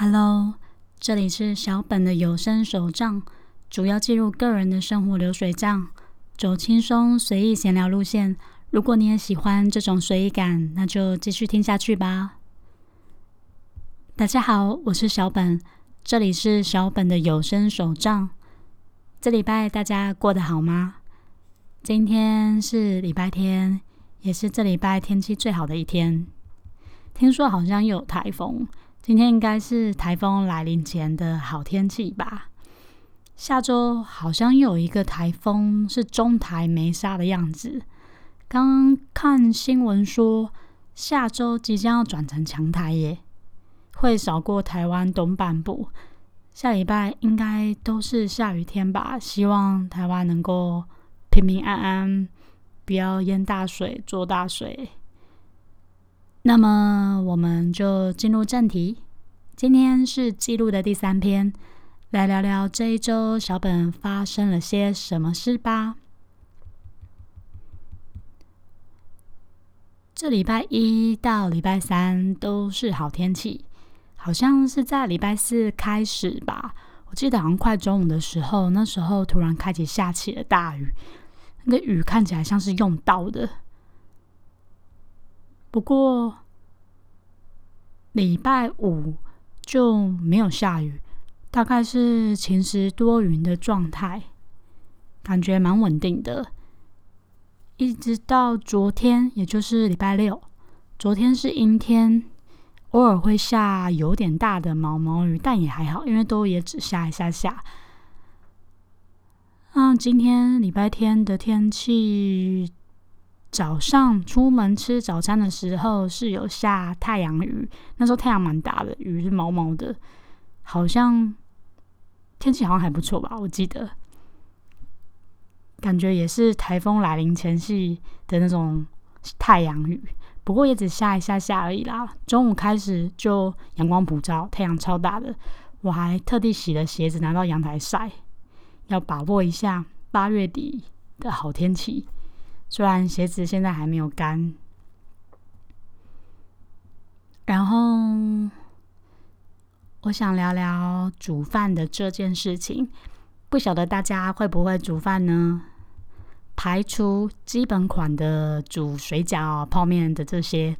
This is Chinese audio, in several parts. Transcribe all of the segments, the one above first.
Hello，这里是小本的有声手账，主要记录个人的生活流水账，走轻松随意闲聊路线。如果你也喜欢这种随意感，那就继续听下去吧。大家好，我是小本，这里是小本的有声手账。这礼拜大家过得好吗？今天是礼拜天，也是这礼拜天气最好的一天。听说好像又有台风。今天应该是台风来临前的好天气吧？下周好像又有一个台风是中台没沙的样子。刚看新闻说，下周即将要转成强台耶，会扫过台湾东半部。下礼拜应该都是下雨天吧？希望台湾能够平平安安，不要淹大水、做大水。那么我们就进入正题，今天是记录的第三篇，来聊聊这一周小本发生了些什么事吧。这礼拜一到礼拜三都是好天气，好像是在礼拜四开始吧。我记得好像快中午的时候，那时候突然开始下起了大雨，那个雨看起来像是用到的。不过礼拜五就没有下雨，大概是晴时多云的状态，感觉蛮稳定的。一直到昨天，也就是礼拜六，昨天是阴天，偶尔会下有点大的毛毛雨，但也还好，因为都也只下一下下。那今天礼拜天的天气。早上出门吃早餐的时候是有下太阳雨，那时候太阳蛮大的，雨是毛毛的，好像天气好像还不错吧？我记得，感觉也是台风来临前夕的那种太阳雨，不过也只下一下下而已啦。中午开始就阳光普照，太阳超大的，我还特地洗了鞋子拿到阳台晒，要把握一下八月底的好天气。虽然鞋子现在还没有干，然后我想聊聊煮饭的这件事情。不晓得大家会不会煮饭呢？排除基本款的煮水饺、泡面的这些，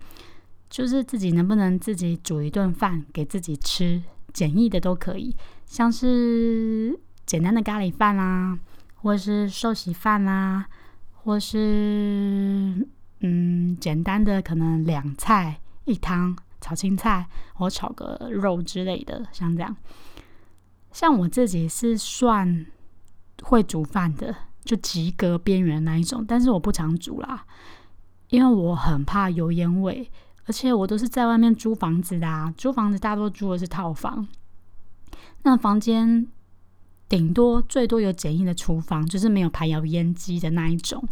就是自己能不能自己煮一顿饭给自己吃，简易的都可以，像是简单的咖喱饭啦，或是寿喜饭啦。或是嗯，简单的可能两菜一汤，炒青菜或炒个肉之类的，像这样。像我自己是算会煮饭的，就及格边缘那一种，但是我不常煮啦，因为我很怕油烟味，而且我都是在外面租房子的，啊，租房子大多租的是套房，那房间。顶多最多有简易的厨房，就是没有排油烟机的那一种，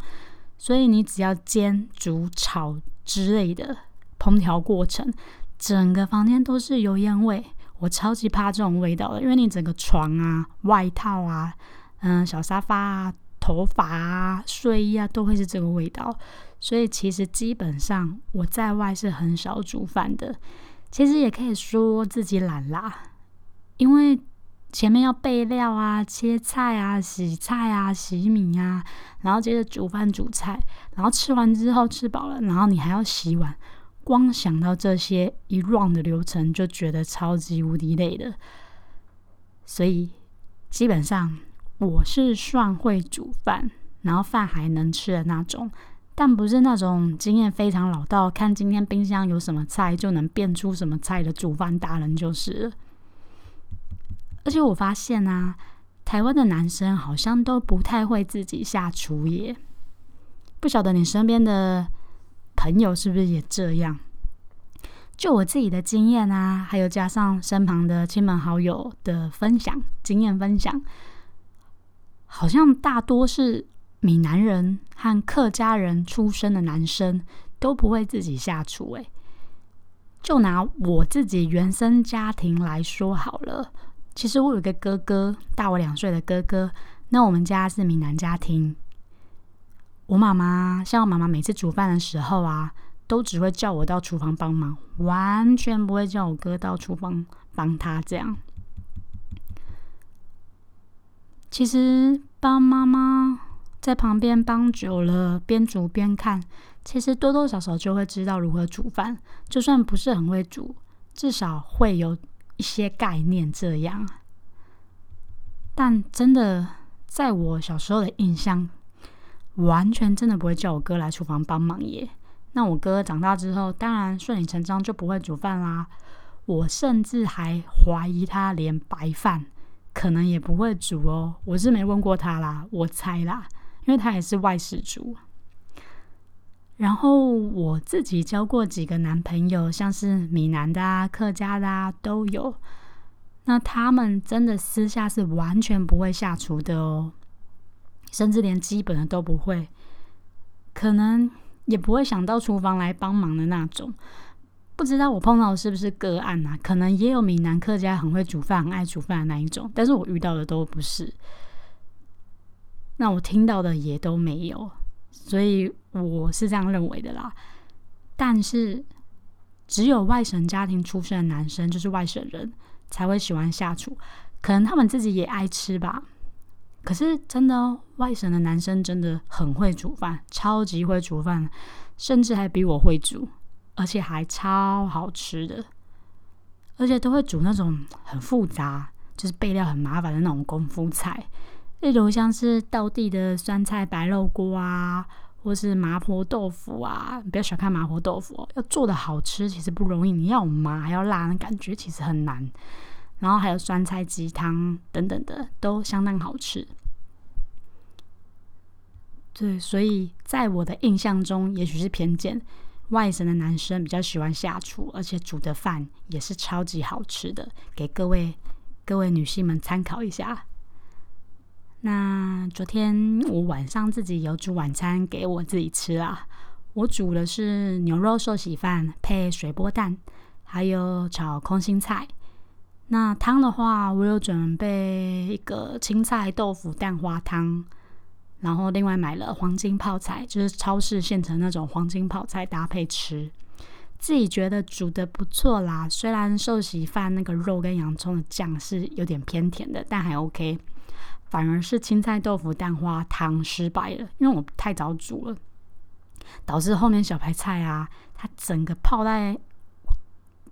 所以你只要煎、煮、炒之类的烹调过程，整个房间都是油烟味。我超级怕这种味道的，因为你整个床啊、外套啊、嗯、小沙发啊、头发啊、睡衣啊，都会是这个味道。所以其实基本上我在外是很少煮饭的。其实也可以说自己懒啦，因为。前面要备料啊，切菜啊，洗菜啊，洗米啊，然后接着煮饭煮菜，然后吃完之后吃饱了，然后你还要洗碗。光想到这些一 run 的流程，就觉得超级无敌累的。所以基本上我是算会煮饭，然后饭还能吃的那种，但不是那种经验非常老道，看今天冰箱有什么菜就能变出什么菜的煮饭达人就是了。而且我发现啊，台湾的男生好像都不太会自己下厨耶。不晓得你身边的朋友是不是也这样？就我自己的经验啊，还有加上身旁的亲朋好友的分享经验分享，好像大多是闽南人和客家人出身的男生都不会自己下厨。诶，就拿我自己原生家庭来说好了。其实我有个哥哥，大我两岁的哥哥。那我们家是闽南家庭，我妈妈像我妈妈每次煮饭的时候啊，都只会叫我到厨房帮忙，完全不会叫我哥到厨房帮他这样。其实帮妈妈在旁边帮久了，边煮边看，其实多多少少就会知道如何煮饭。就算不是很会煮，至少会有一些概念。这样，但真的在我小时候的印象，完全真的不会叫我哥来厨房帮忙耶。那我哥长大之后，当然顺理成章就不会煮饭啦。我甚至还怀疑他连白饭。可能也不会煮哦，我是没问过他啦，我猜啦，因为他也是外食族。然后我自己交过几个男朋友，像是闽南的啊、客家的啊都有。那他们真的私下是完全不会下厨的哦，甚至连基本的都不会，可能也不会想到厨房来帮忙的那种。不知道我碰到的是不是个案啊？可能也有闽南客家很会煮饭、很爱煮饭的那一种，但是我遇到的都不是。那我听到的也都没有，所以我是这样认为的啦。但是只有外省家庭出身的男生，就是外省人才会喜欢下厨，可能他们自己也爱吃吧。可是真的，外省的男生真的很会煮饭，超级会煮饭，甚至还比我会煮。而且还超好吃的，而且都会煮那种很复杂，就是备料很麻烦的那种功夫菜，例如像是道地的酸菜白肉锅啊，或是麻婆豆腐啊。不要小看麻婆豆腐哦，要做的好吃其实不容易，你要麻要辣，那感觉其实很难。然后还有酸菜鸡汤等等的，都相当好吃。对，所以在我的印象中，也许是偏见。外省的男生比较喜欢下厨，而且煮的饭也是超级好吃的，给各位各位女性们参考一下。那昨天我晚上自己有煮晚餐给我自己吃啦，我煮的是牛肉寿喜饭配水波蛋，还有炒空心菜。那汤的话，我有准备一个青菜豆腐蛋花汤。然后另外买了黄金泡菜，就是超市现成那种黄金泡菜搭配吃，自己觉得煮的不错啦。虽然寿喜饭那个肉跟洋葱的酱是有点偏甜的，但还 OK。反而是青菜豆腐蛋花汤失败了，因为我太早煮了，导致后面小白菜啊，它整个泡在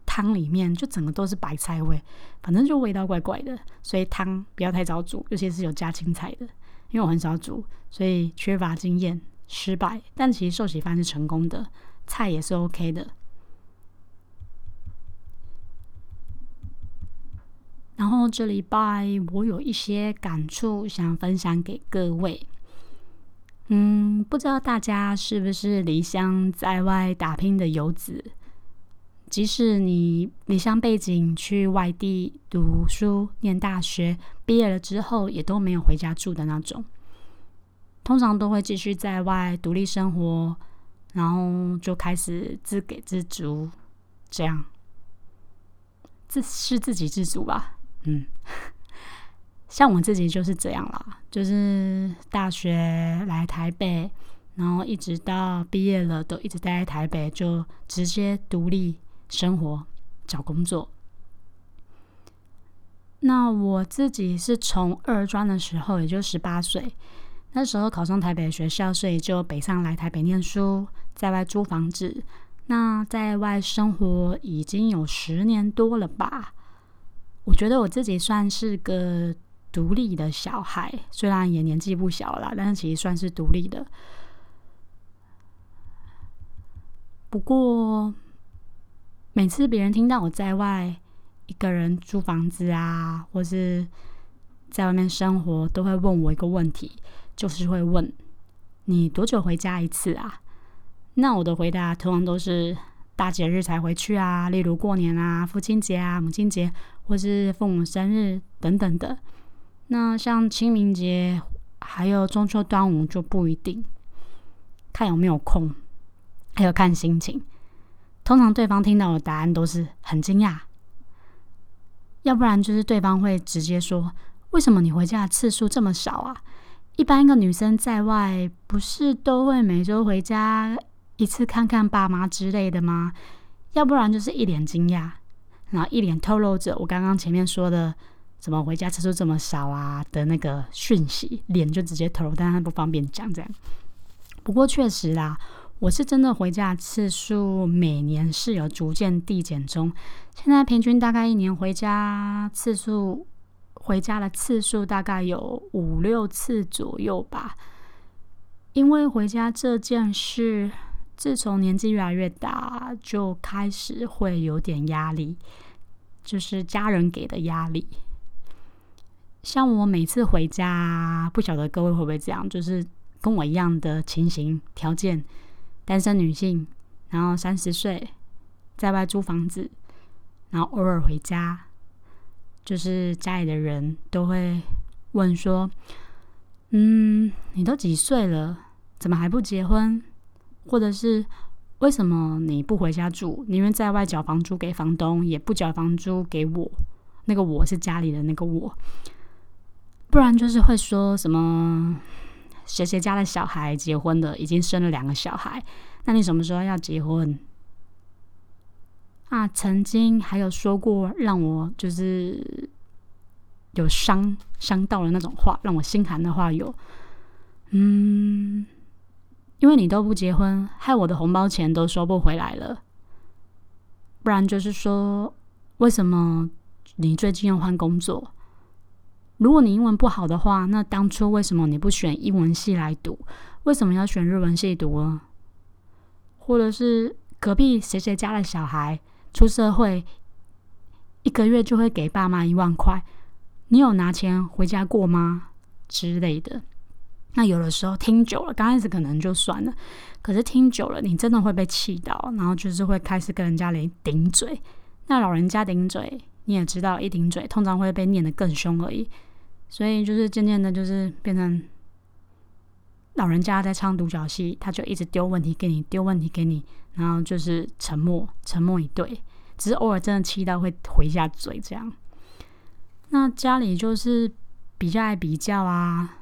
汤里面，就整个都是白菜味，反正就味道怪怪的。所以汤不要太早煮，尤其是有加青菜的。因为我很少煮，所以缺乏经验，失败。但其实寿喜饭是成功的，菜也是 OK 的。然后这礼拜我有一些感触想分享给各位。嗯，不知道大家是不是离乡在外打拼的游子？即使你离乡背景去外地读书、念大学，毕业了之后也都没有回家住的那种，通常都会继续在外独立生活，然后就开始自给自足，这样自是自给自足吧。嗯，像我自己就是这样啦，就是大学来台北，然后一直到毕业了都一直待在台北，就直接独立。生活找工作，那我自己是从二专的时候，也就十八岁，那时候考上台北学校，所以就北上来台北念书，在外租房子。那在外生活已经有十年多了吧？我觉得我自己算是个独立的小孩，虽然也年纪不小了，但是其实算是独立的。不过。每次别人听到我在外一个人租房子啊，或是在外面生活，都会问我一个问题，就是会问你多久回家一次啊？那我的回答通常都是大节日才回去啊，例如过年啊、父亲节啊、母亲节，或是父母生日等等的。那像清明节还有中秋、端午就不一定，看有没有空，还有看心情。通常对方听到的答案都是很惊讶，要不然就是对方会直接说：“为什么你回家的次数这么少啊？一般一个女生在外不是都会每周回家一次看看爸妈之类的吗？”要不然就是一脸惊讶，然后一脸透露着我刚刚前面说的怎么回家次数这么少啊的那个讯息，脸就直接透露，但他不方便讲这样。不过确实啦，我是真的回家次数每年是有逐渐递减中，现在平均大概一年回家次数，回家的次数大概有五六次左右吧。因为回家这件事，自从年纪越来越大，就开始会有点压力，就是家人给的压力。像我每次回家，不晓得各位会不会这样，就是跟我一样的情形条件，单身女性，然后三十岁，在外租房子，然后偶尔回家，就是家里的人都会问说：“嗯，你都几岁了？”怎么还不结婚？或者是为什么你不回家住，宁愿在外缴房租给房东，也不缴房租给我？那个我是家里的那个我，不然就是会说什么谁谁家的小孩结婚了，已经生了两个小孩，那你什么时候要结婚？啊，曾经还有说过让我就是有伤伤到了那种话，让我心寒的话有，嗯。因为你都不结婚，害我的红包钱都收不回来了。不然就是说，为什么你最近要换工作？如果你英文不好的话，那当初为什么你不选英文系来读？为什么要选日文系读呢？或者是隔壁谁谁家的小孩出社会，一个月就会给爸妈一万块，你有拿钱回家过吗？之类的。那有的时候听久了，刚开始可能就算了，可是听久了，你真的会被气到，然后就是会开始跟人家来顶嘴。那老人家顶嘴，你也知道，一顶嘴通常会被念得更凶而已。所以就是渐渐的，就是变成老人家在唱独角戏，他就一直丢问题给你，丢问题给你，然后就是沉默，沉默以对，只是偶尔真的气到会回一下嘴这样。那家里就是比较爱比较啊。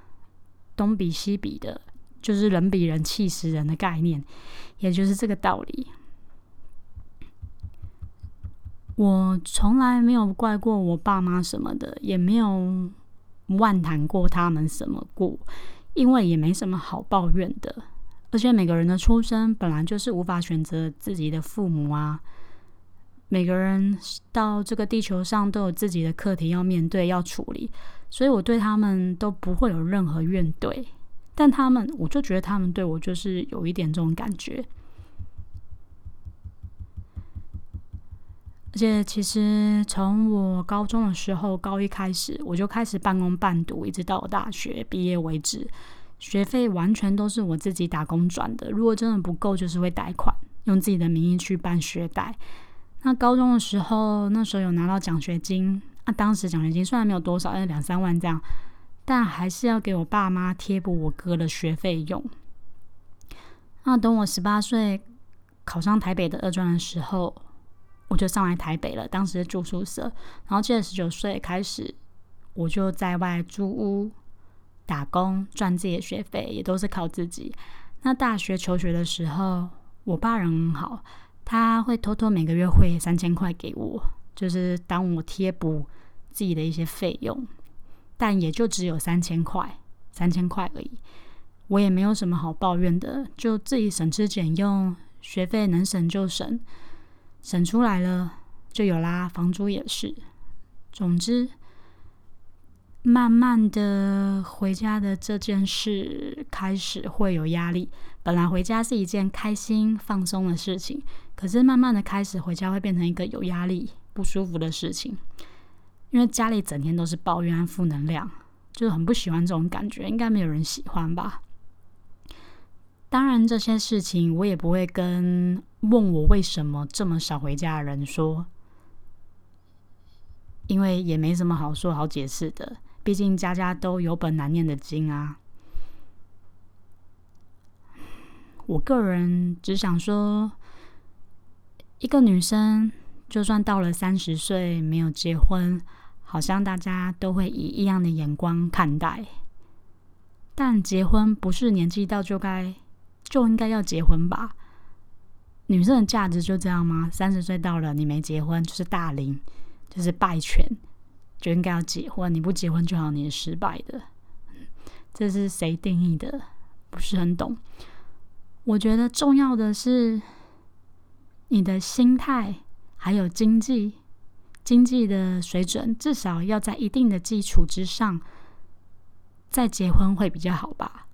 东比西比的，就是人比人气死人的概念，也就是这个道理。我从来没有怪过我爸妈什么的，也没有万谈过他们什么过，因为也没什么好抱怨的。而且每个人的出生本来就是无法选择自己的父母啊，每个人到这个地球上都有自己的课题要面对、要处理。所以我对他们都不会有任何怨怼，但他们，我就觉得他们对我就是有一点这种感觉。而且其实从我高中的时候，高一开始，我就开始半工半读，一直到我大学毕业为止，学费完全都是我自己打工赚的。如果真的不够，就是会贷款，用自己的名义去办学贷。那高中的时候，那时候有拿到奖学金。那当时奖学金虽然没有多少，但两三万这样，但还是要给我爸妈贴补我哥的学费用。那等我十八岁考上台北的二专的时候，我就上来台北了。当时住宿舍，然后接着十九岁开始，我就在外租屋打工赚自己的学费，也都是靠自己。那大学求学的时候，我爸人很好，他会偷偷每个月汇三千块给我。就是当我贴补自己的一些费用，但也就只有三千块，三千块而已。我也没有什么好抱怨的，就自己省吃俭用，学费能省就省，省出来了就有啦。房租也是。总之，慢慢的回家的这件事开始会有压力。本来回家是一件开心放松的事情，可是慢慢的开始回家会变成一个有压力。不舒服的事情，因为家里整天都是抱怨和负能量，就是很不喜欢这种感觉，应该没有人喜欢吧。当然，这些事情我也不会跟问我为什么这么少回家的人说，因为也没什么好说好解释的，毕竟家家都有本难念的经啊。我个人只想说，一个女生。就算到了三十岁没有结婚，好像大家都会以异样的眼光看待。但结婚不是年纪到就该就应该要结婚吧？女生的价值就这样吗？三十岁到了，你没结婚就是大龄，就是败犬，就应该要结婚。你不结婚就好像，你失败的。这是谁定义的？不是很懂。我觉得重要的是你的心态，还有经济经济的水准，至少要在一定的基础之上再结婚会比较好吧。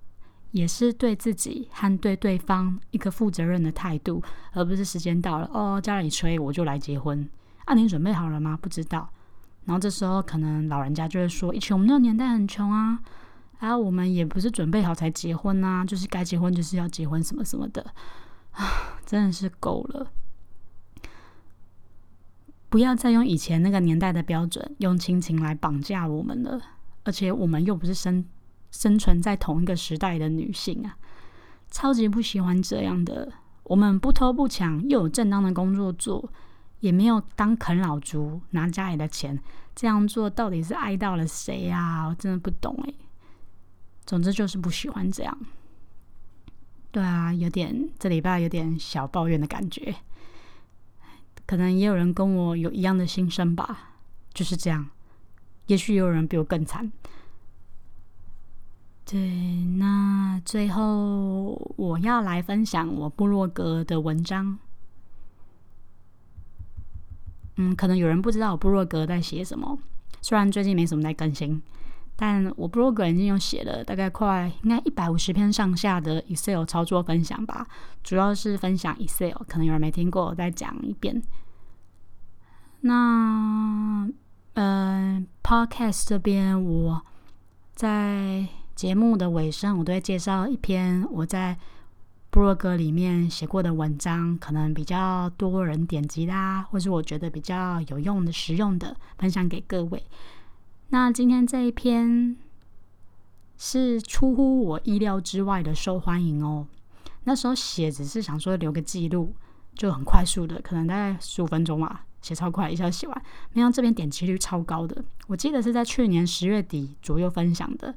也是对自己和对对方一个负责任的态度，而不是时间到了哦，家里催我就来结婚。啊，你准备好了吗？不知道。然后这时候可能老人家就会说：“以前我们那个年代很穷啊，啊，我们也不是准备好才结婚啊，就是该结婚就是要结婚什么什么的。”啊，真的是够了！不要再用以前那个年代的标准，用亲情来绑架我们了。而且我们又不是生。生存在同一个时代的女性啊，超级不喜欢这样的。我们不偷不抢，又有正当的工作做，也没有当啃老族拿家里的钱，这样做到底是爱到了谁呀？我真的不懂哎。总之就是不喜欢这样。对啊，有点这礼拜有点小抱怨的感觉。可能也有人跟我有一样的心声吧，就是这样。也许有人比我更惨。对，那最后我要来分享我部落格的文章。嗯，可能有人不知道我部落格在写什么，虽然最近没什么在更新，但我部落格已经有写了大概快应该一百五十篇上下的 Excel 操作分享吧，主要是分享 Excel，可能有人没听过，我再讲一遍。那呃，Podcast 这边我在。节目的尾声，我都会介绍一篇我在部落格里面写过的文章，可能比较多人点击啦，或是我觉得比较有用的、实用的，分享给各位。那今天这一篇是出乎我意料之外的受欢迎哦。那时候写只是想说留个记录，就很快速的，可能大概十五分钟吧，写超快，一下写完。没想到这边点击率超高的，我记得是在去年十月底左右分享的。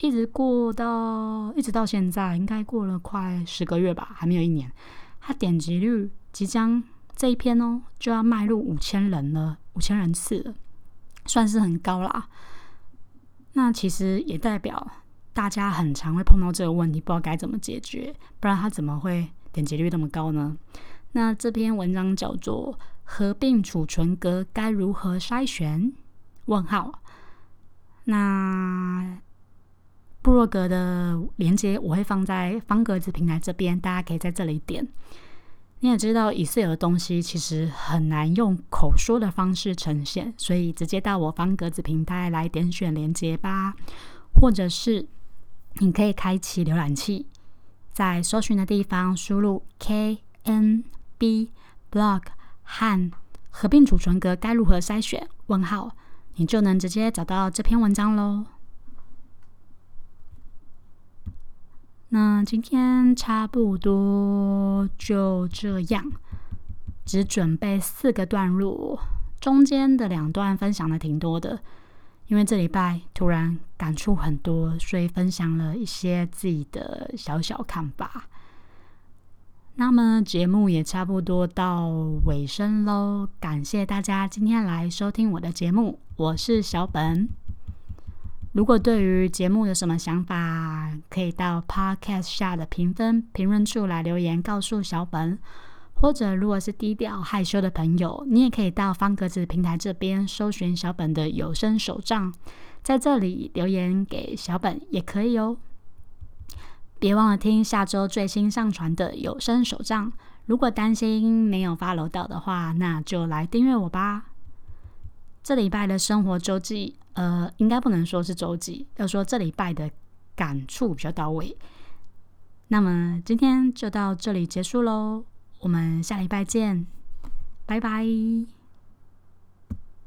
一直过到一直到现在，应该过了快十个月吧，还没有一年。它点击率即将这一篇哦，就要迈入五千人了，五千人次了，算是很高啦。那其实也代表大家很常会碰到这个问题，不知道该怎么解决，不然它怎么会点击率那么高呢？那这篇文章叫做《合并储存格该如何筛选》？问号。那。部落格的连接我会放在方格子平台这边，大家可以在这里点。你也知道，以色列的东西其实很难用口说的方式呈现，所以直接到我方格子平台来点选连接吧。或者是你可以开启浏览器，在搜寻的地方输入 K N B blog 和合并储存格该如何筛选？问号，你就能直接找到这篇文章喽。那今天差不多就这样，只准备四个段落，中间的两段分享的挺多的，因为这礼拜突然感触很多，所以分享了一些自己的小小看法。那么节目也差不多到尾声喽，感谢大家今天来收听我的节目，我是小本。如果对于节目有什么想法，可以到 Podcast 下的评分评论处来留言告诉小本，或者如果是低调害羞的朋友，你也可以到方格子平台这边搜寻小本的有声手账，在这里留言给小本也可以哦。别忘了听下周最新上传的有声手账。如果担心没有 follow 到的话，那就来订阅我吧。这礼拜的生活周记。呃，应该不能说是周记，要说这礼拜的感触比较到位。那么今天就到这里结束喽，我们下礼拜见，拜拜。